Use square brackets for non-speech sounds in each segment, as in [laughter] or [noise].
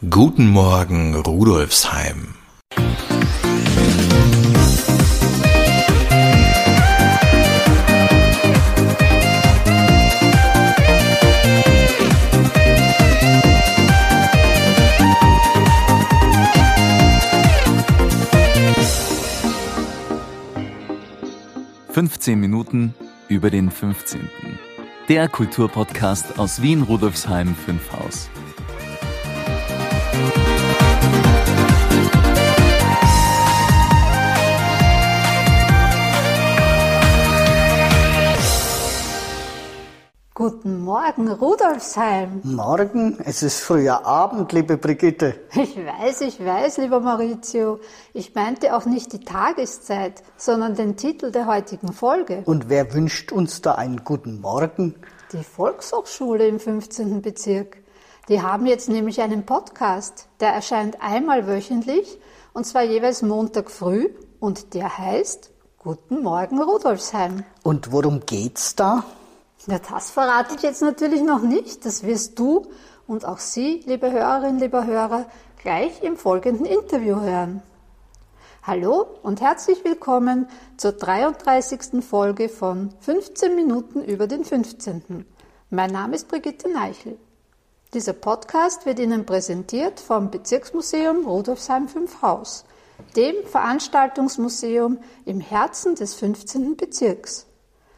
Guten Morgen, Rudolfsheim. Fünfzehn Minuten über den 15. Der Kulturpodcast aus Wien Rudolfsheim 5 Haus. Guten Morgen, Rudolfsheim. Morgen, es ist früher Abend, liebe Brigitte. Ich weiß, ich weiß, lieber Maurizio. Ich meinte auch nicht die Tageszeit, sondern den Titel der heutigen Folge. Und wer wünscht uns da einen guten Morgen? Die Volkshochschule im 15. Bezirk. Die haben jetzt nämlich einen Podcast, der erscheint einmal wöchentlich und zwar jeweils Montag früh und der heißt Guten Morgen Rudolfsheim. Und worum geht's da? Ja, das verrate ich jetzt natürlich noch nicht. Das wirst du und auch Sie, liebe Hörerinnen, lieber Hörer, gleich im folgenden Interview hören. Hallo und herzlich willkommen zur 33. Folge von 15 Minuten über den 15. Mein Name ist Brigitte Neichel. Dieser Podcast wird Ihnen präsentiert vom Bezirksmuseum Rudolfsheim 5 Haus, dem Veranstaltungsmuseum im Herzen des 15. Bezirks.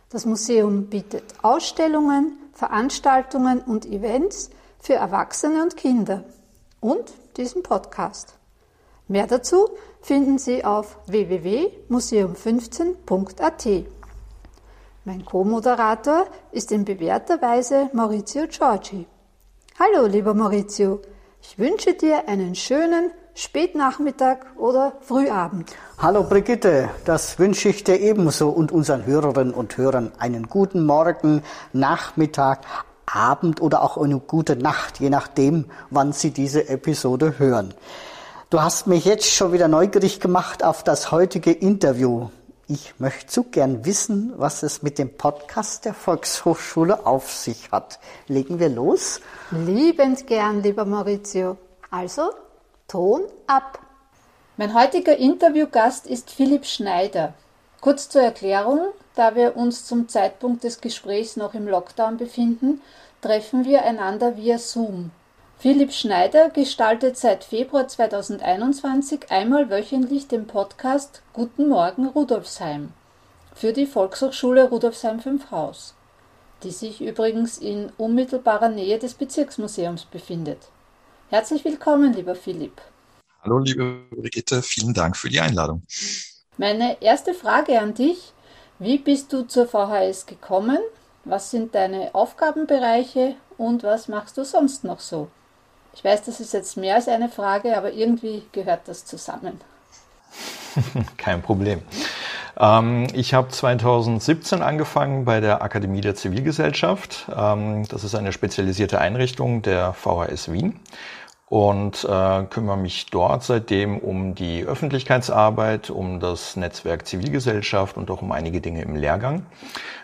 Das Museum bietet Ausstellungen, Veranstaltungen und Events für Erwachsene und Kinder und diesen Podcast. Mehr dazu finden Sie auf www.museum15.at. Mein Co-Moderator ist in bewährter Weise Maurizio Giorgi. Hallo, lieber Maurizio, ich wünsche dir einen schönen Spätnachmittag oder Frühabend. Hallo Brigitte, das wünsche ich dir ebenso und unseren Hörerinnen und Hörern einen guten Morgen, Nachmittag, Abend oder auch eine gute Nacht, je nachdem, wann Sie diese Episode hören. Du hast mich jetzt schon wieder neugierig gemacht auf das heutige Interview. Ich möchte so gern wissen, was es mit dem Podcast der Volkshochschule auf sich hat. Legen wir los? Liebend gern, lieber Maurizio. Also, Ton ab. Mein heutiger Interviewgast ist Philipp Schneider. Kurz zur Erklärung, da wir uns zum Zeitpunkt des Gesprächs noch im Lockdown befinden, treffen wir einander via Zoom. Philipp Schneider gestaltet seit Februar 2021 einmal wöchentlich den Podcast Guten Morgen Rudolfsheim für die Volkshochschule Rudolfsheim 5 Haus, die sich übrigens in unmittelbarer Nähe des Bezirksmuseums befindet. Herzlich willkommen, lieber Philipp. Hallo, liebe Brigitte, vielen Dank für die Einladung. Meine erste Frage an dich, wie bist du zur VHS gekommen? Was sind deine Aufgabenbereiche und was machst du sonst noch so? Ich weiß, das ist jetzt mehr als eine Frage, aber irgendwie gehört das zusammen. [laughs] Kein Problem. Ähm, ich habe 2017 angefangen bei der Akademie der Zivilgesellschaft. Ähm, das ist eine spezialisierte Einrichtung der VHS Wien und äh, kümmere mich dort seitdem um die Öffentlichkeitsarbeit, um das Netzwerk Zivilgesellschaft und auch um einige Dinge im Lehrgang.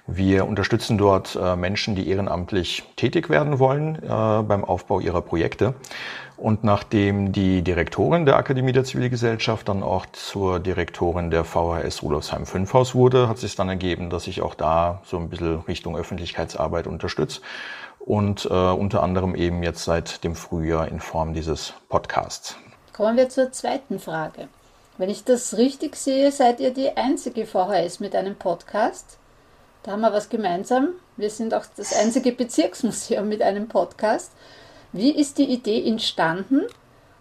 Wir unterstützen dort äh, Menschen, die ehrenamtlich tätig werden wollen äh, beim Aufbau ihrer Projekte. Und nachdem die Direktorin der Akademie der Zivilgesellschaft dann auch zur Direktorin der VHS Rudolfsheim 5 Haus wurde, hat sich dann ergeben, dass ich auch da so ein bisschen Richtung Öffentlichkeitsarbeit unterstütze und äh, unter anderem eben jetzt seit dem Frühjahr in Form dieses Podcasts. Kommen wir zur zweiten Frage. Wenn ich das richtig sehe, seid ihr die einzige VHS mit einem Podcast. Da haben wir was gemeinsam. Wir sind auch das einzige Bezirksmuseum mit einem Podcast. Wie ist die Idee entstanden?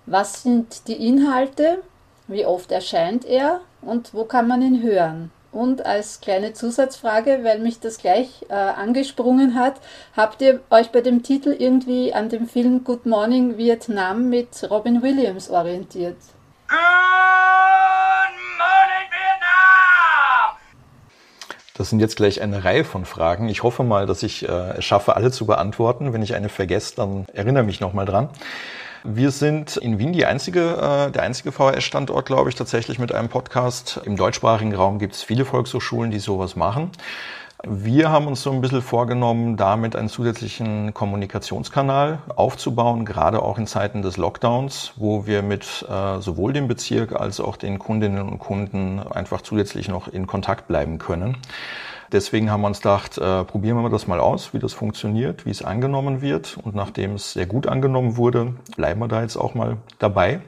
Was sind die Inhalte? Wie oft erscheint er? Und wo kann man ihn hören? Und als kleine Zusatzfrage, weil mich das gleich äh, angesprungen hat, habt ihr euch bei dem Titel irgendwie an dem Film Good Morning Vietnam mit Robin Williams orientiert? Good Morning Vietnam! Das sind jetzt gleich eine Reihe von Fragen. Ich hoffe mal, dass ich äh, es schaffe, alle zu beantworten. Wenn ich eine vergesse, dann erinnere mich nochmal dran. Wir sind in Wien die einzige, äh, der einzige VHS-Standort, glaube ich, tatsächlich mit einem Podcast. Im deutschsprachigen Raum gibt es viele Volkshochschulen, die sowas machen. Wir haben uns so ein bisschen vorgenommen, damit einen zusätzlichen Kommunikationskanal aufzubauen, gerade auch in Zeiten des Lockdowns, wo wir mit äh, sowohl dem Bezirk als auch den Kundinnen und Kunden einfach zusätzlich noch in Kontakt bleiben können. Deswegen haben wir uns gedacht, äh, probieren wir das mal aus, wie das funktioniert, wie es angenommen wird. Und nachdem es sehr gut angenommen wurde, bleiben wir da jetzt auch mal dabei.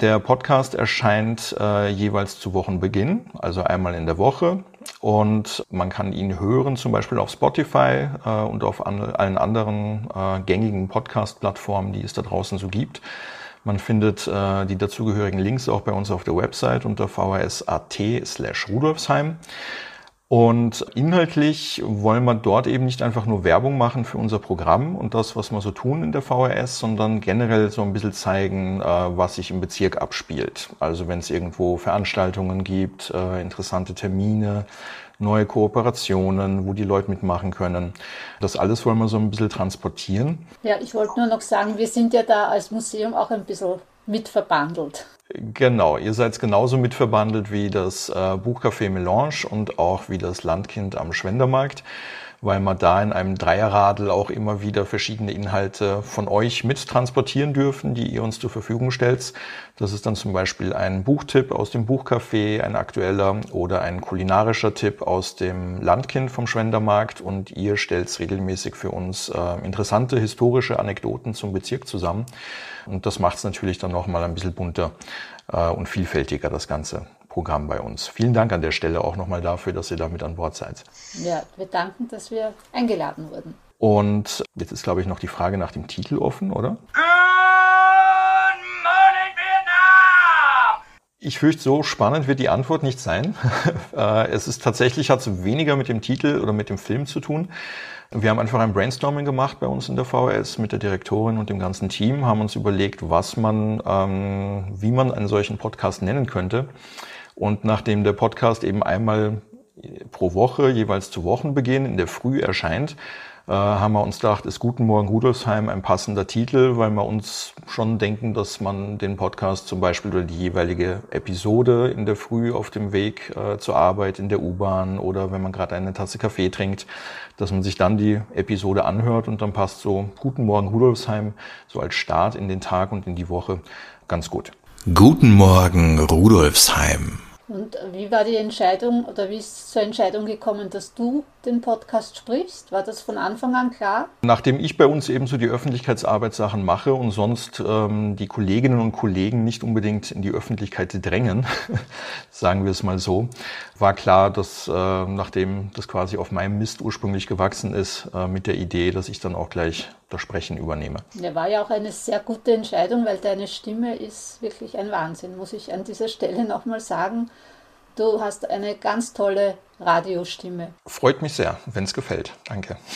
Der Podcast erscheint äh, jeweils zu Wochenbeginn, also einmal in der Woche. Und man kann ihn hören, zum Beispiel auf Spotify äh, und auf an, allen anderen äh, gängigen Podcast-Plattformen, die es da draußen so gibt. Man findet äh, die dazugehörigen Links auch bei uns auf der Website unter vhs.at slash Rudolfsheim. Und inhaltlich wollen wir dort eben nicht einfach nur Werbung machen für unser Programm und das, was wir so tun in der VRS, sondern generell so ein bisschen zeigen, äh, was sich im Bezirk abspielt. Also wenn es irgendwo Veranstaltungen gibt, äh, interessante Termine, neue Kooperationen, wo die Leute mitmachen können. Das alles wollen wir so ein bisschen transportieren. Ja, ich wollte nur noch sagen, wir sind ja da als Museum auch ein bisschen mitverbandelt. Genau, ihr seid genauso mitverbandelt wie das äh, Buchcafé Melange und auch wie das Landkind am Schwendermarkt, weil wir da in einem Dreierradl auch immer wieder verschiedene Inhalte von euch mit transportieren dürfen, die ihr uns zur Verfügung stellt. Das ist dann zum Beispiel ein Buchtipp aus dem Buchcafé, ein aktueller oder ein kulinarischer Tipp aus dem Landkind vom Schwendermarkt und ihr stellt regelmäßig für uns äh, interessante historische Anekdoten zum Bezirk zusammen. Und das macht es natürlich dann nochmal ein bisschen bunter äh, und vielfältiger, das ganze Programm bei uns. Vielen Dank an der Stelle auch nochmal dafür, dass ihr damit an Bord seid. Ja, wir danken, dass wir eingeladen wurden. Und jetzt ist, glaube ich, noch die Frage nach dem Titel offen, oder? Good morning, Vietnam! Ich fürchte, so spannend wird die Antwort nicht sein. [laughs] Äh, es ist tatsächlich, hat es weniger mit dem Titel oder mit dem Film zu tun. Wir haben einfach ein Brainstorming gemacht bei uns in der VHS mit der Direktorin und dem ganzen Team, haben uns überlegt, was man, ähm, wie man einen solchen Podcast nennen könnte. Und nachdem der Podcast eben einmal pro Woche, jeweils zu Wochenbeginn in der Früh erscheint, äh, haben wir uns gedacht, ist Guten Morgen Rudolfsheim ein passender Titel, weil wir uns schon denken, dass man den Podcast zum Beispiel oder die jeweilige Episode in der Früh auf dem Weg äh, zur Arbeit, in der U-Bahn oder wenn man gerade eine Tasse Kaffee trinkt, dass man sich dann die Episode anhört und dann passt so Guten Morgen Rudolfsheim so als Start in den Tag und in die Woche ganz gut. Guten Morgen, Rudolfsheim. Und wie war die Entscheidung oder wie ist zur Entscheidung gekommen, dass du den Podcast sprichst? War das von Anfang an klar? Nachdem ich bei uns ebenso die Öffentlichkeitsarbeitssachen mache und sonst ähm, die Kolleginnen und Kollegen nicht unbedingt in die Öffentlichkeit drängen, [laughs] sagen wir es mal so, war klar, dass äh, nachdem das quasi auf meinem Mist ursprünglich gewachsen ist, äh, mit der Idee, dass ich dann auch gleich das Sprechen übernehme. Ja, war ja auch eine sehr gute Entscheidung, weil deine Stimme ist wirklich ein Wahnsinn, muss ich an dieser Stelle nochmal sagen. Du hast eine ganz tolle Radiostimme. Freut mich sehr, wenn es gefällt. Danke. [laughs]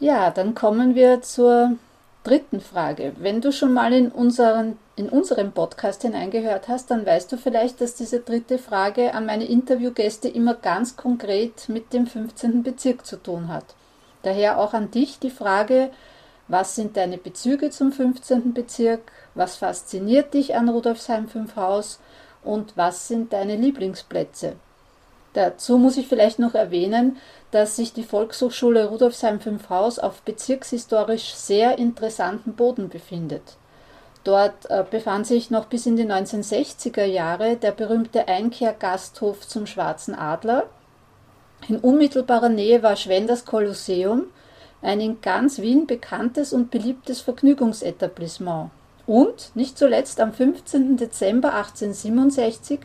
Ja, dann kommen wir zur dritten Frage. Wenn du schon mal in unseren, in unserem Podcast hineingehört hast, dann weißt du vielleicht, dass diese dritte Frage an meine Interviewgäste immer ganz konkret mit dem 15. Bezirk zu tun hat. Daher auch an dich die Frage, was sind deine Bezüge zum 15. Bezirk? Was fasziniert dich an Rudolfsheim 5 Haus? Und was sind deine Lieblingsplätze? Dazu muss ich vielleicht noch erwähnen, dass sich die Volkshochschule Rudolfsheim 5 Haus auf bezirkshistorisch sehr interessanten Boden befindet. Dort äh, befand sich noch bis in die 1960er Jahre der berühmte Einkehrgasthof zum Schwarzen Adler. In unmittelbarer Nähe war Schwenders Kolosseum, ein in ganz Wien bekanntes und beliebtes Vergnügungsetablissement. Und nicht zuletzt am 15. Dezember 1867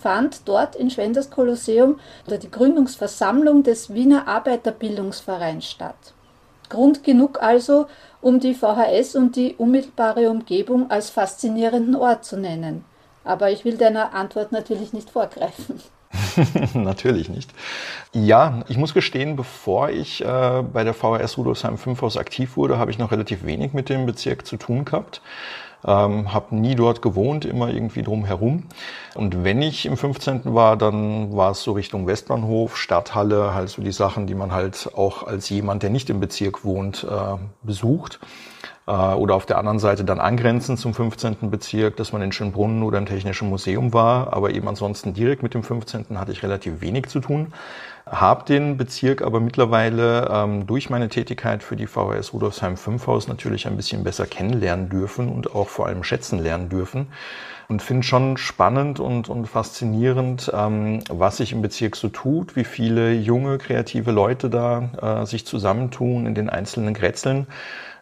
fand dort in Schwenders Kolosseum die Gründungsversammlung des Wiener Arbeiterbildungsvereins statt. Grund genug also, um die VHS und die unmittelbare Umgebung als faszinierenden Ort zu nennen. Aber ich will deiner Antwort natürlich nicht vorgreifen. [laughs] Natürlich nicht. Ja, ich muss gestehen, bevor ich äh, bei der VHS Rudolfsheim 5 Haus aktiv wurde, habe ich noch relativ wenig mit dem Bezirk zu tun gehabt. Ähm, habe nie dort gewohnt, immer irgendwie drumherum. Und wenn ich im 15. war, dann war es so Richtung Westbahnhof, Stadthalle, halt so die Sachen, die man halt auch als jemand, der nicht im Bezirk wohnt, äh, besucht. Äh, oder auf der anderen Seite dann angrenzend zum 15. Bezirk, dass man in Schönbrunn oder im Technischen Museum war. Aber eben ansonsten direkt mit dem 15. hatte ich relativ wenig zu tun. Hab den Bezirk aber mittlerweile ähm, durch meine Tätigkeit für die VHS Rudolfsheim 5 Haus natürlich ein bisschen besser kennenlernen dürfen und auch vor allem schätzen lernen dürfen. Und finde schon spannend und, und faszinierend, ähm, was sich im Bezirk so tut, wie viele junge, kreative Leute da äh, sich zusammentun in den einzelnen Grätzeln.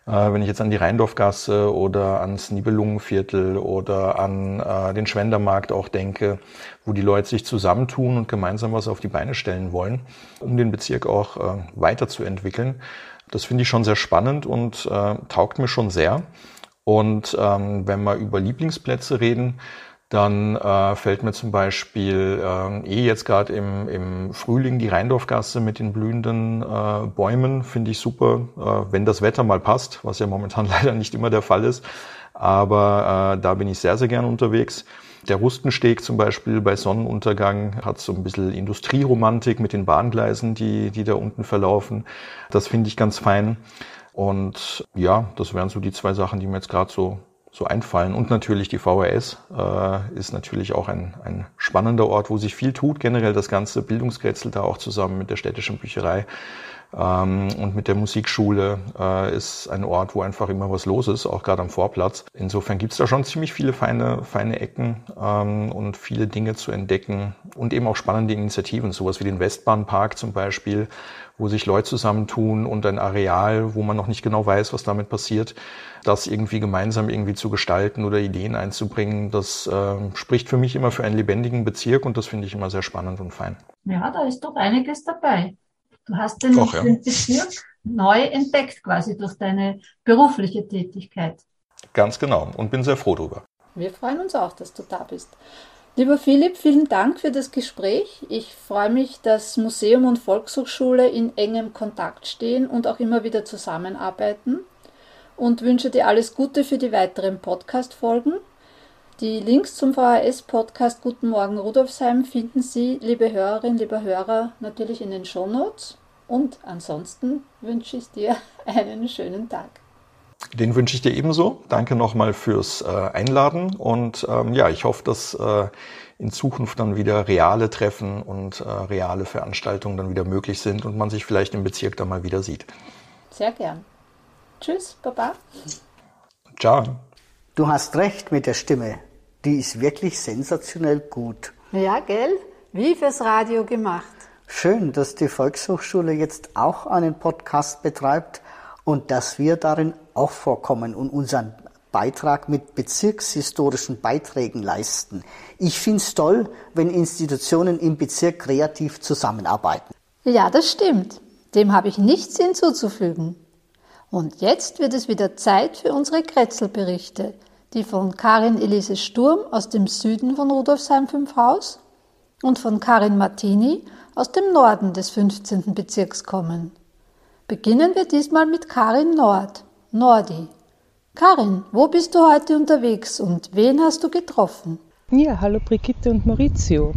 Äh, wenn ich jetzt an die Rheindorfgasse oder ans Nibelungenviertel oder an äh, den Schwendermarkt auch denke, wo die Leute sich zusammentun und gemeinsam was auf die Beine stellen wollen, um den Bezirk auch äh, weiterzuentwickeln. Das finde ich schon sehr spannend und äh, taugt mir schon sehr. Und ähm, wenn wir über Lieblingsplätze reden, dann äh, fällt mir zum Beispiel äh, eh jetzt gerade im, im Frühling die Rheindorfgasse mit den blühenden äh, Bäumen, finde ich super, äh, wenn das Wetter mal passt, was ja momentan [laughs] leider nicht immer der Fall ist. Aber äh, da bin ich sehr, sehr gern unterwegs. Der Rustensteg zum Beispiel bei Sonnenuntergang hat so ein bisschen Industrieromantik mit den Bahngleisen, die, die da unten verlaufen. Das finde ich ganz fein. Und ja, das wären so die zwei Sachen, die mir jetzt gerade so so einfallen. Und natürlich die VHS äh, ist natürlich auch ein, ein spannender Ort, wo sich viel tut. Generell das ganze Bildungsgrätzl da auch zusammen mit der städtischen Bücherei und mit der Musikschule äh, ist ein Ort, wo einfach immer was los ist, auch gerade am Vorplatz. Insofern gibt's da schon ziemlich viele feine, feine Ecken ähm, und viele Dinge zu entdecken und eben auch spannende Initiativen, sowas wie den Westbahnpark zum Beispiel, wo sich Leute zusammentun und ein Areal, wo man noch nicht genau weiß, was damit passiert, das irgendwie gemeinsam irgendwie zu gestalten oder Ideen einzubringen, das äh, spricht für mich immer für einen lebendigen Bezirk und das finde ich immer sehr spannend und fein. Ja, da ist doch einiges dabei. Du hast den, Doch, ja. den Bezirk neu entdeckt quasi durch deine berufliche Tätigkeit. Ganz genau und bin sehr froh drüber. Wir freuen uns auch, dass du da bist. Lieber Philipp, vielen Dank für das Gespräch. Ich freue mich, dass Museum und Volkshochschule in engem Kontakt stehen und auch immer wieder zusammenarbeiten und wünsche dir alles Gute für die weiteren Podcast-Folgen. Die Links zum VHS-Podcast Guten Morgen Rudolfsheim finden Sie, liebe Hörerinnen, lieber Hörer, natürlich in den Shownotes. Und ansonsten wünsche ich dir [laughs] einen schönen Tag. Den wünsche ich dir ebenso. Danke nochmal fürs äh, Einladen und ähm, ja, ich hoffe, dass äh, in Zukunft dann wieder reale Treffen und äh, reale Veranstaltungen dann wieder möglich sind und man sich vielleicht im Bezirk dann mal wieder sieht. Sehr gern. Tschüss, Baba. Ciao. Du hast recht mit der Stimme. Die ist wirklich sensationell gut. Ja, gell? Wie fürs Radio gemacht. Schön, dass die Volkshochschule jetzt auch einen Podcast betreibt und dass wir darin auch vorkommen und unseren Beitrag mit bezirkshistorischen Beiträgen leisten. Ich finde es toll, wenn Institutionen im Bezirk kreativ zusammenarbeiten. Ja, das stimmt. Dem habe ich nichts hinzuzufügen. Und jetzt wird es wieder Zeit für unsere Kretzelberichte, die von Karin Elise Sturm aus dem Süden von Rudolfsheim 5 Haus und von Karin Martini aus dem Norden des 15. Bezirks kommen. Beginnen wir diesmal mit Karin Nord, Nordi. Karin, wo bist du heute unterwegs und wen hast du getroffen? Ja, hallo Brigitte und Maurizio.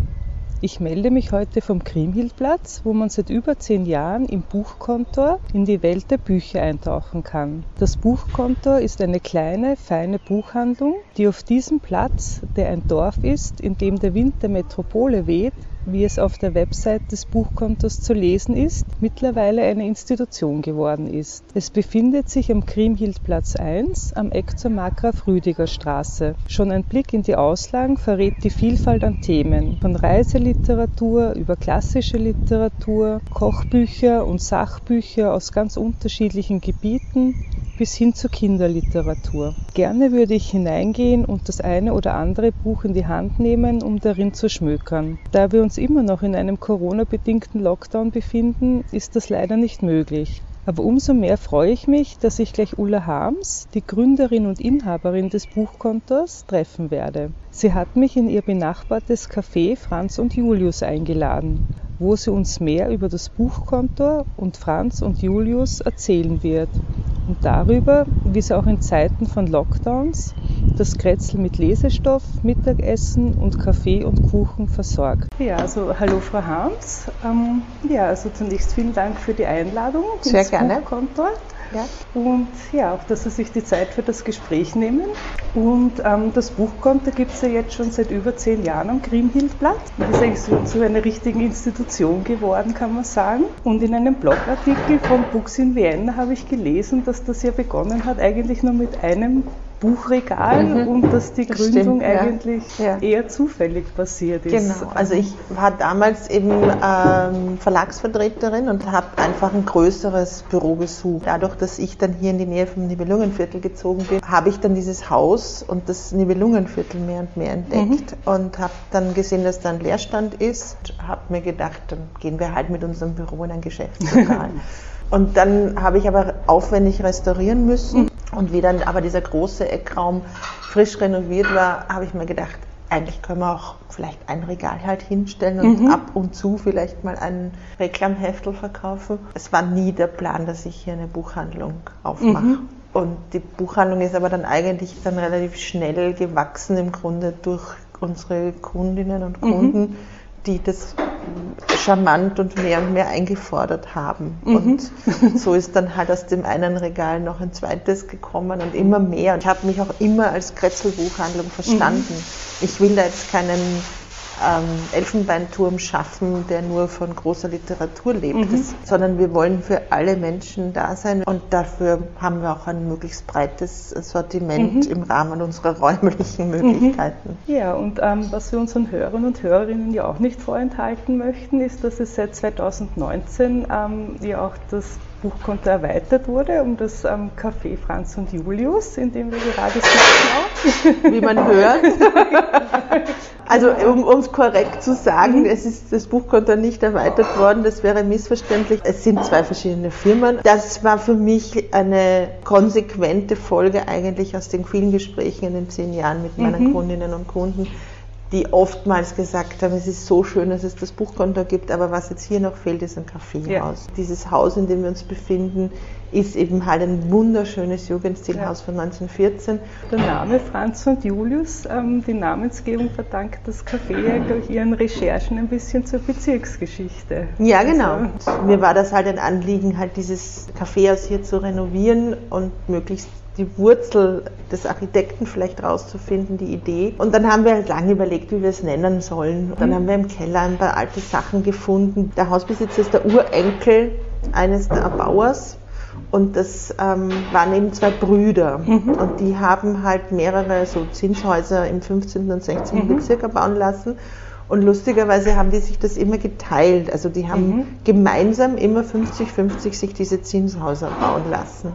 Ich melde mich heute vom Kriemhildplatz, wo man seit über zehn Jahren im Buchkontor in die Welt der Bücher eintauchen kann. Das Buchkontor ist eine kleine, feine Buchhandlung, die auf diesem Platz, der ein Dorf ist, in dem der Wind der Metropole weht, wie es auf der Website des Buchkontors zu lesen ist, mittlerweile eine Institution geworden ist. Es befindet sich am Kriemhildplatz 1 am Eck zur Markgraf Rüdiger Straße. Schon ein Blick in die Auslagen verrät die Vielfalt an Themen, von Reiseliteratur über klassische Literatur, Kochbücher und Sachbücher aus ganz unterschiedlichen Gebieten bis hin zur Kinderliteratur. Gerne würde ich hineingehen und das eine oder andere Buch in die Hand nehmen, um darin zu schmökern. Da wir uns immer noch in einem Corona-bedingten Lockdown befinden, ist das leider nicht möglich. Aber umso mehr freue ich mich, dass ich gleich Ulla Harms, die Gründerin und Inhaberin des Buchkontors, treffen werde. Sie hat mich in ihr benachbartes Café Franz und Julius eingeladen, wo sie uns mehr über das Buchkontor und Franz und Julius erzählen wird und darüber, wie sie auch in Zeiten von Lockdowns das Kretzel mit Lesestoff, Mittagessen und Kaffee und Kuchen versorgt. Ja, also hallo Frau Harms. Ähm, ja, also zunächst vielen Dank für die Einladung Sehr ins gerne. Buchkontor. Ja. Und ja, auch, dass Sie sich die Zeit für das Gespräch nehmen. Und ähm, das Buchkonto gibt es ja jetzt schon seit über zehn Jahren am Kriemhildblatt. Das ist eigentlich so zu einer richtigen Institution geworden, kann man sagen. Und in einem Blogartikel von Books in Vienna habe ich gelesen, dass das ja begonnen hat, eigentlich nur mit einem Buchregal mhm. und dass die das Gründung stimmt, eigentlich ja. eher zufällig passiert ist. Genau, also ich war damals eben ähm, Verlagsvertreterin und habe einfach ein größeres Büro gesucht. Dadurch, dass ich dann hier in die Nähe vom Nibelungenviertel gezogen bin, habe ich dann dieses Haus und das Nibelungenviertel mehr und mehr entdeckt mhm. und habe dann gesehen, dass da ein Leerstand ist. Habe mir gedacht, dann gehen wir halt mit unserem Büro in ein Geschäftslokal. [laughs] Und dann habe ich aber aufwendig restaurieren müssen. Und wie dann aber dieser große Eckraum frisch renoviert war, habe ich mir gedacht, eigentlich können wir auch vielleicht ein Regal halt hinstellen und mhm. ab und zu vielleicht mal einen Reklamheftel verkaufen. Es war nie der Plan, dass ich hier eine Buchhandlung aufmache. Mhm. Und die Buchhandlung ist aber dann eigentlich dann relativ schnell gewachsen im Grunde durch unsere Kundinnen und Kunden. Mhm die das charmant und mehr und mehr eingefordert haben. Mhm. Und so ist dann halt aus dem einen Regal noch ein zweites gekommen und immer mehr. Und ich habe mich auch immer als Kretzelbuchhandlung verstanden. Mhm. Ich will da jetzt keinen ähm, Elfenbeinturm schaffen, der nur von großer Literatur lebt, mhm. sondern wir wollen für alle Menschen da sein und dafür haben wir auch ein möglichst breites Sortiment mhm. im Rahmen unserer räumlichen mhm. Möglichkeiten. Ja, und ähm, was wir unseren Hörern und Hörerinnen ja auch nicht vorenthalten möchten, ist, dass es seit 2019 ähm, ja auch das Buchkonto erweitert wurde um das ähm, Café Franz und Julius, in dem wir gerade sitzen. Wie man hört. [laughs] also um es korrekt zu sagen, mhm. es ist das Buchkonto nicht erweitert worden, das wäre missverständlich. Es sind zwei verschiedene Firmen. Das war für mich eine konsequente Folge eigentlich aus den vielen Gesprächen in den zehn Jahren mit meinen mhm. Kundinnen und Kunden die oftmals gesagt haben, es ist so schön, dass es das Buchkonto gibt, aber was jetzt hier noch fehlt, ist ein Kaffeehaus. Ja. Dieses Haus, in dem wir uns befinden, ist eben halt ein wunderschönes Jugendstilhaus ja. von 1914. Der Name Franz und Julius, ähm, die Namensgebung verdankt das Café ja ihren Recherchen ein bisschen zur Bezirksgeschichte. Ja, genau. Also, Mir war das halt ein Anliegen, halt dieses Kaffeehaus hier zu renovieren und möglichst die Wurzel des Architekten vielleicht rauszufinden, die Idee. Und dann haben wir halt lange überlegt, wie wir es nennen sollen. Und dann mhm. haben wir im Keller ein paar alte Sachen gefunden. Der Hausbesitzer ist der Urenkel eines der Erbauers. Und das ähm, waren eben zwei Brüder. Mhm. Und die haben halt mehrere so Zinshäuser im 15. und 16. Mhm. Bezirk erbauen lassen. Und lustigerweise haben die sich das immer geteilt. Also die haben mhm. gemeinsam immer 50-50 sich diese Zinshäuser bauen lassen.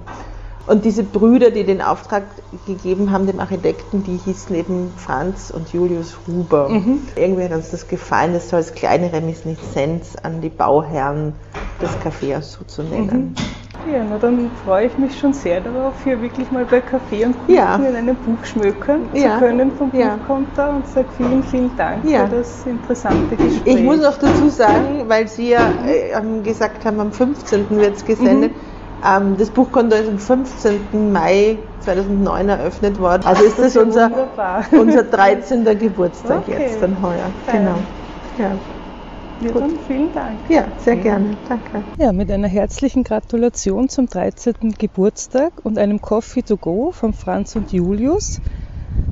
Und diese Brüder, die den Auftrag gegeben haben, dem Architekten, die hießen eben Franz und Julius Huber. Mhm. Irgendwie hat uns das gefallen, das so als kleine Reminiszenz an die Bauherren des Cafés so zu nennen. Mhm. Ja, na dann freue ich mich schon sehr darauf, hier wirklich mal bei Kaffee und Kuchen ja. in einem Buch schmökern ja. zu können vom ja. Buchkonter und sage vielen, vielen Dank ja. für das interessante Gespräch. Ich muss auch dazu sagen, weil Sie ja äh, gesagt haben, am 15. wird es gesendet, mhm ähm, das Buchkonto ist am 15. Mai 2009 eröffnet worden. Also ist das, das unser, unser 13. Geburtstag okay. jetzt dann heuer. Genau. Ja. Ja, dann vielen Dank. Ja, sehr gerne. Danke. Ja, mit einer herzlichen Gratulation zum 13. Geburtstag und einem Coffee to go von Franz und Julius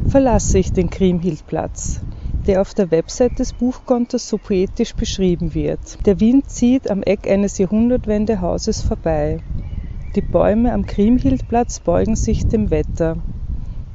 verlasse ich den Kriemhildplatz, der auf der Website des Buchkontos so poetisch beschrieben wird. Der Wind zieht am Eck eines Jahrhundertwendehauses vorbei. Die Bäume am Kriemhildplatz beugen sich dem Wetter.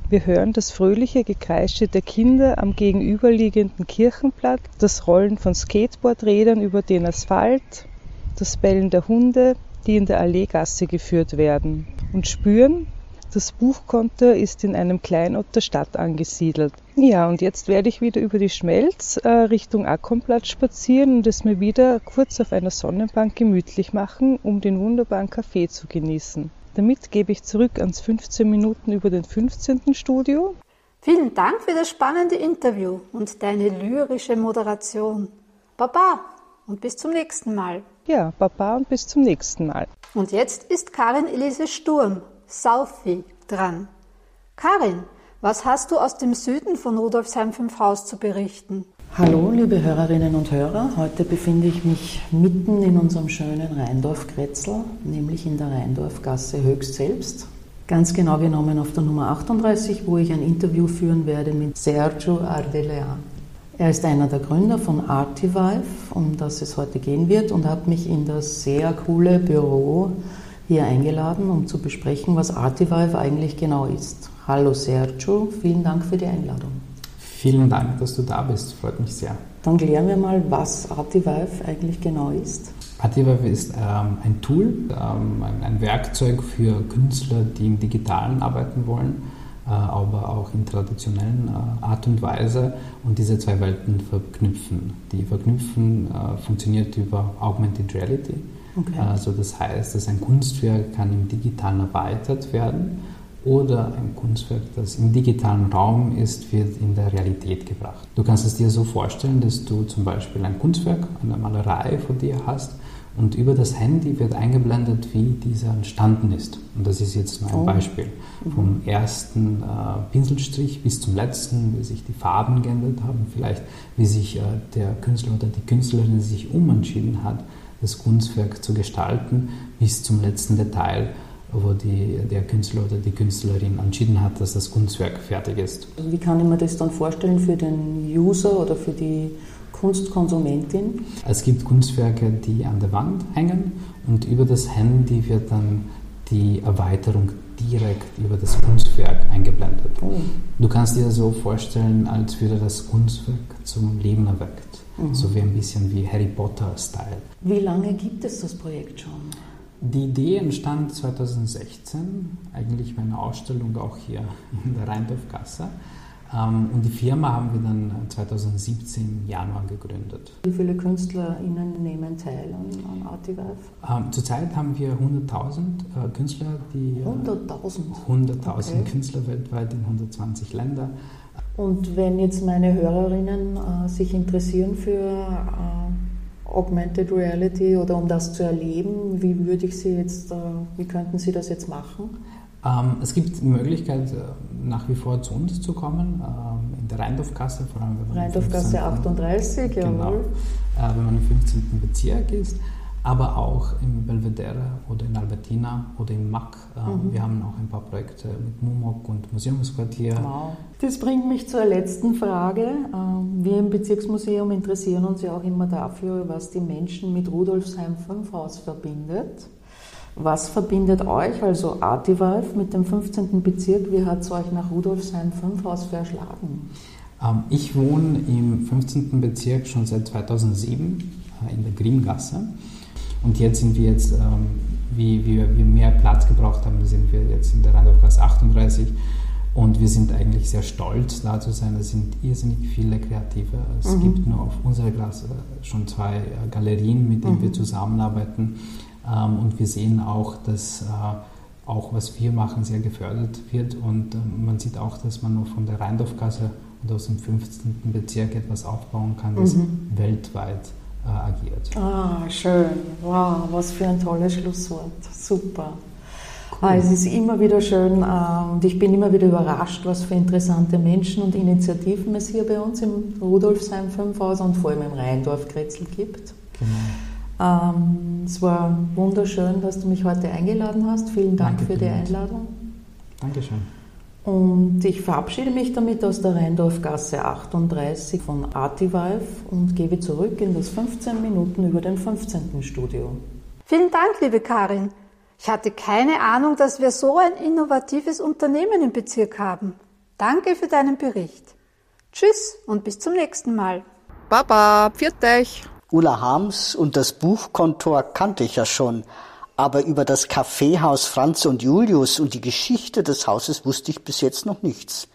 Wir hören das fröhliche Gekreische der Kinder am gegenüberliegenden Kirchenplatz, das Rollen von Skateboardrädern über den Asphalt, das Bellen der Hunde, die in der Alleegasse geführt werden, und spüren, das Buchkonto ist in einem Kleinort der Stadt angesiedelt. Ja, und jetzt werde ich wieder über die Schmelz äh, Richtung Ackomplatz spazieren und es mir wieder kurz auf einer Sonnenbank gemütlich machen, um den wunderbaren Kaffee zu genießen. Damit gebe ich zurück ans 15 Minuten über den 15. Studio. Vielen Dank für das spannende Interview und deine lyrische Moderation. Baba und bis zum nächsten Mal. Ja, Baba und bis zum nächsten Mal. Und jetzt ist Karin Elise Sturm Saufi dran. Karin, was hast du aus dem Süden von Rudolfsheim 5 Haus zu berichten? Hallo, liebe Hörerinnen und Hörer. Heute befinde ich mich mitten in unserem schönen Rheindorf-Kretzel, nämlich in der Rheindorfgasse höchst selbst. Ganz genau genommen auf der Nummer 38, wo ich ein Interview führen werde mit Sergio Ardelean. Er ist einer der Gründer von Artivive, um das es heute gehen wird, und hat mich in das sehr coole Büro hier eingeladen, um zu besprechen, was Artivive eigentlich genau ist. Hallo Sergio, vielen Dank für die Einladung. Vielen Dank, dass du da bist, freut mich sehr. Dann klären wir mal, was Artivive eigentlich genau ist. Artivive ist ähm, ein Tool, ähm, ein, ein, Werkzeug für Künstler, die im Digitalen arbeiten wollen, äh, aber auch in traditionellen äh, Art und Weise und diese zwei Welten verknüpfen. Die Verknüpfen äh, funktioniert über Augmented Reality. Okay. Also das heißt, dass ein Kunstwerk kann im Digitalen erweitert werden oder ein Kunstwerk, das im digitalen Raum ist, wird in der Realität gebracht. Du kannst es dir so vorstellen, dass du zum Beispiel ein Kunstwerk, eine Malerei von dir hast und über das Handy wird eingeblendet, wie dieser entstanden ist. Und das ist jetzt nur ein oh. Beispiel. Mhm. Vom ersten äh, Pinselstrich bis zum letzten, wie sich die Farben geändert haben, vielleicht wie sich äh, der Künstler oder die Künstlerin sich umentschieden hat, das Kunstwerk zu gestalten, bis zum letzten Detail wo die, der Künstler oder die Künstlerin entschieden hat, dass das Kunstwerk fertig ist. Wie kann ich mir das dann vorstellen für den User oder für die Kunstkonsumentin? Es gibt Kunstwerke, die an der Wand hängen und über das Handy wird dann die Erweiterung direkt über das Kunstwerk eingeblendet. Oh. Du kannst dir so vorstellen, als würde das Kunstwerk zum Leben erweckt. Mhm. So wie ein bisschen wie Harry Potter-Style. Wie lange gibt es das Projekt schon? Die Idee entstand 2016, eigentlich bei einer Ausstellung auch hier in der Rheindorfgasse. Ähm, und die Firma haben wir dann 2017 im Januar gegründet. Wie viele KünstlerInnen nehmen teil an, an Artivive? Ähm, zurzeit haben wir 100.000 äh, Künstler, die. 100.000? 100.000 okay. Künstler weltweit in 120 Ländern. Und wenn jetzt meine Hörerinnen äh, sich interessieren für äh, Augmented Reality oder um das zu erleben, wie würde ich Sie jetzt, äh, wie könnten Sie das jetzt machen? Ähm, es gibt die Möglichkeit, äh, nach wie vor zu uns zu kommen, ähm, in der Rheindorfgasse, vor allem wenn man Rheindorfgasse 38, genau, jawohl. Äh, wenn man im 15. Bezirk ist aber auch im Belvedere oder in Albertina oder im MAC. Ähm, mhm. Wir haben auch ein paar Projekte mit MUMOC und Museumsquartier. Wow. Das bringt mich zur letzten Frage. Ähm, wir im Bezirksmuseum interessieren uns ja auch immer dafür, was die Menschen mit Rudolfsheim 5 Haus verbindet. Was verbindet euch, also Artivalf, mit dem 15. Bezirk? Wie hat es euch nach Rudolfsheim 5 Haus verschlagen? Ähm, ich wohne im 15. Bezirk schon seit 2007 äh, in der Grimmgasse. Und jetzt sind wir jetzt, ähm, wie, wie wir mehr Platz gebraucht haben, sind wir jetzt in der Rheindorfgasse 38 und wir sind eigentlich sehr stolz, da zu sein. Es sind irrsinnig viele Kreative. Es mhm. gibt nur auf unserer Klasse schon zwei äh, Galerien, mit denen mhm. wir zusammenarbeiten. Ähm, und wir sehen auch, dass äh, auch was wir machen sehr gefördert wird. Und ähm, man sieht auch, dass man von der Rheindorfgasse und aus dem 15. Bezirk etwas aufbauen kann, das mhm. weltweit agiert. Ah, schön. Wow, was für ein tolles Schlusswort. Super. Cool. Ah, es ist immer wieder schön äh, und ich bin immer wieder überrascht, was für interessante Menschen und Initiativen es hier bei uns im Rudolfsheim 5000 und vor allem im Rheindorf-Kretzel gibt. Genau. Ähm, es war wunderschön, dass du mich heute eingeladen hast. Vielen Dank Danke für die Einladung. Dankeschön. Und ich verabschiede mich damit aus der Rheindorfgasse 38 von Artivive und gebe zurück in das 15 Minuten über den 15. Studio. Vielen Dank, liebe Karin. Ich hatte keine Ahnung, dass wir so ein innovatives Unternehmen im Bezirk haben. Danke für deinen Bericht. Tschüss und bis zum nächsten Mal. Baba, pfiat euch. Ulla Harms und das Buchkontor kannte ich ja schon. Aber über das Kaffeehaus Franz und Julius und die Geschichte des Hauses wusste ich bis jetzt noch nichts.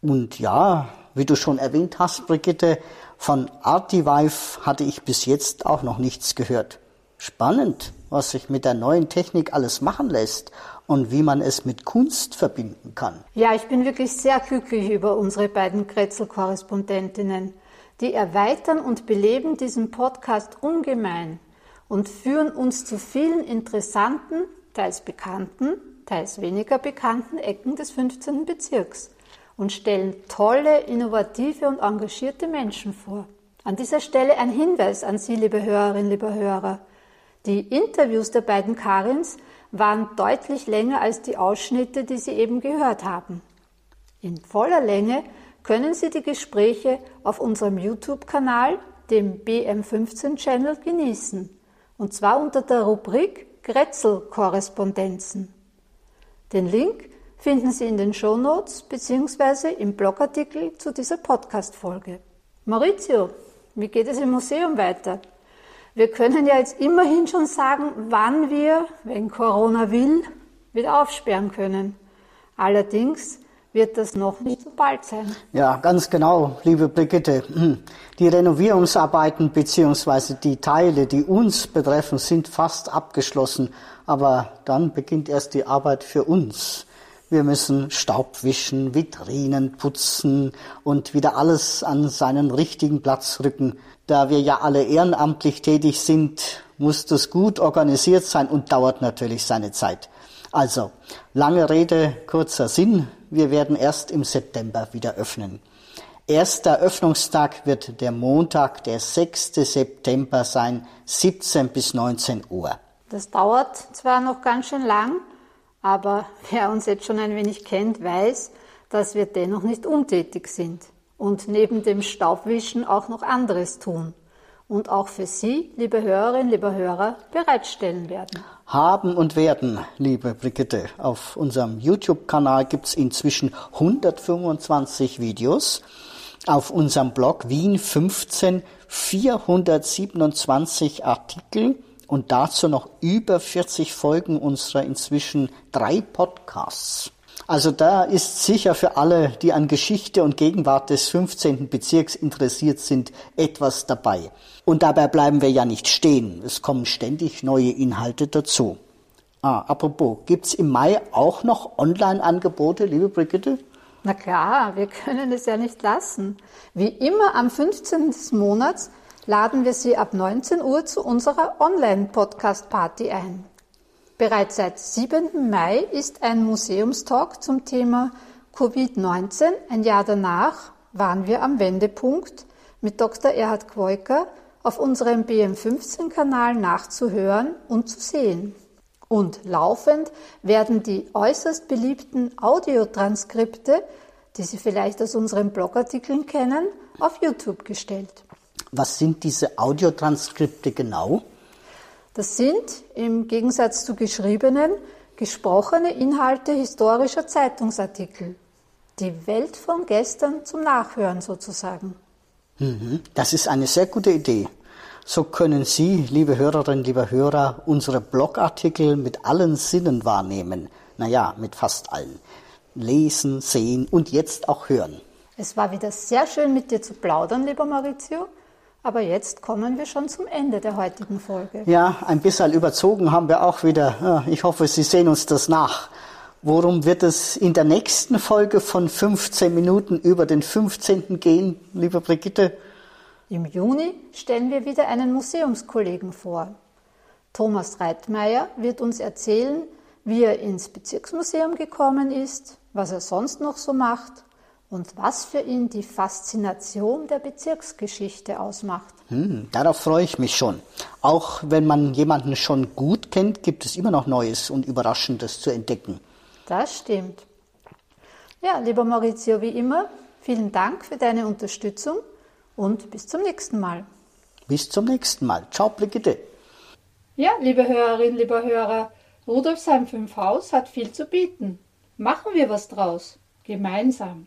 Und ja, wie du schon erwähnt hast, Brigitte, von Artivive hatte ich bis jetzt auch noch nichts gehört. Spannend, was sich mit der neuen Technik alles machen lässt und wie man es mit Kunst verbinden kann. Ja, ich bin wirklich sehr glücklich über unsere beiden Kretzel-Korrespondentinnen. Die erweitern und beleben diesen Podcast ungemein und führen uns zu vielen interessanten, teils bekannten, teils weniger bekannten Ecken des 15. Bezirks. und stellen tolle, innovative und engagierte Menschen vor. An dieser Stelle ein Hinweis an Sie, liebe Hörerinnen, liebe Hörer. Die Interviews der beiden Karins waren deutlich länger als die Ausschnitte, die Sie eben gehört haben. In voller Länge können Sie die Gespräche auf unserem YouTube-Kanal, dem BM15-Channel, genießen. Und zwar unter der Rubrik Grätzl-Korrespondenzen. Den Link finden Sie in den Shownotes bzw. im Blogartikel zu dieser Podcast-Folge. Maurizio, wie geht es im Museum weiter? Wir können ja jetzt immerhin schon sagen, wann wir, wenn Corona will, wieder aufsperren können. Allerdings wird das noch nicht so bald sein. Ja, ganz genau, liebe Brigitte. Hm. Die Renovierungsarbeiten bzw. die Teile, die uns betreffen, sind fast abgeschlossen. Aber dann beginnt erst die Arbeit für uns. Wir müssen Staub wischen, Vitrinen putzen und wieder alles an seinen richtigen Platz rücken. Da wir ja alle ehrenamtlich tätig sind, muss das gut organisiert sein und dauert natürlich seine Zeit. Also, lange Rede, kurzer Sinn. Wir werden erst im September wieder öffnen. Erster Öffnungstag wird der Montag, der 6. September sein, 17 bis 19 Uhr. Das dauert zwar noch ganz schön lang, aber [laughs] wer uns jetzt schon ein wenig kennt, weiß, dass wir dennoch nicht untätig sind und neben dem Staubwischen auch noch anderes tun und auch für Sie, liebe Hörerinnen, liebe Hörer, bereitstellen werden. Haben und werden, liebe Brigitte. Auf unserem YouTube-Kanal gibt es inzwischen 125 Videos. Auf unserem Blog Wien 15 427 Artikel und dazu noch über 40 Folgen unserer inzwischen drei Podcasts. Also da ist sicher für alle, die an Geschichte und Gegenwart des 15. Bezirks interessiert sind, etwas dabei. Und dabei bleiben wir ja nicht stehen. Es kommen ständig neue Inhalte dazu. Ah, apropos, gibt's im Mai auch noch Online-Angebote, liebe Brigitte? Na klar, wir können es ja nicht lassen. Wie immer am 15. des Monats laden wir Sie ab 19 Uhr zu unserer Online-Podcast-Party ein. Bereits seit 7. Mai ist ein Museumstalk zum Thema Covid-19. Ein Jahr danach waren wir am Wendepunkt mit Dr. Erhard Quoiker auf unserem BM15-Kanal nachzuhören und zu sehen. Und laufend werden die äußerst beliebten Audiotranskripte, die Sie vielleicht aus unseren Blogartikeln kennen, auf YouTube gestellt. Was sind diese Audiotranskripte genau? Das sind im Gegensatz zu geschriebenen gesprochene Inhalte historischer Zeitungsartikel. Die Welt von gestern zum Nachhören sozusagen. Mhm. Das ist eine sehr gute Idee. So können Sie, liebe Hörerinnen, liebe Hörer, unsere Blogartikel mit allen Sinnen wahrnehmen. Naja, mit fast allen. Lesen, sehen und jetzt auch hören. Es war wieder sehr schön mit dir zu plaudern, lieber Maurizio. Aber jetzt kommen wir schon zum Ende der heutigen Folge. Ja, ein bisschen überzogen haben wir auch wieder. Ich hoffe, Sie sehen uns das nach. Worum wird es in der nächsten Folge von 15 Minuten über den 15. gehen, liebe Brigitte? Im Juni stellen wir wieder einen Museumskollegen vor. Thomas Reitmeier wird uns erzählen, wie er ins Bezirksmuseum gekommen ist, was er sonst noch so macht und was für ihn die Faszination der Bezirksgeschichte ausmacht. Hm, darauf freue ich mich schon. Auch wenn man jemanden schon gut kennt, gibt es immer noch Neues und Überraschendes zu entdecken. Das stimmt. Ja, lieber Maurizio, wie immer, vielen Dank für deine Unterstützung und bis zum nächsten Mal. Bis zum nächsten Mal. Ciao, Brigitte. Ja, liebe Hörerinnen, lieber Hörer, Rudolfsheim 5 Haus hat viel zu bieten. Machen wir was draus. Gemeinsam.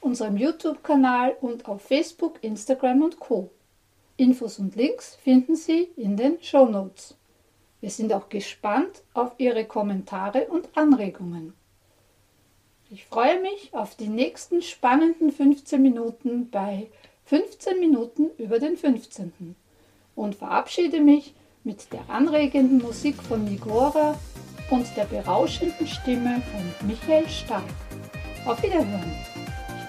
unserem YouTube-Kanal und auf Facebook, Instagram und Co. Infos und Links finden Sie in den Show Notes. Wir sind auch gespannt auf Ihre Kommentare und Anregungen. Ich freue mich auf die nächsten spannenden 15 Minuten bei 15 Minuten über den 15. und verabschiede mich mit der anregenden Musik von Nigora und der berauschenden Stimme von Michael Stark. Auf Wiederhören.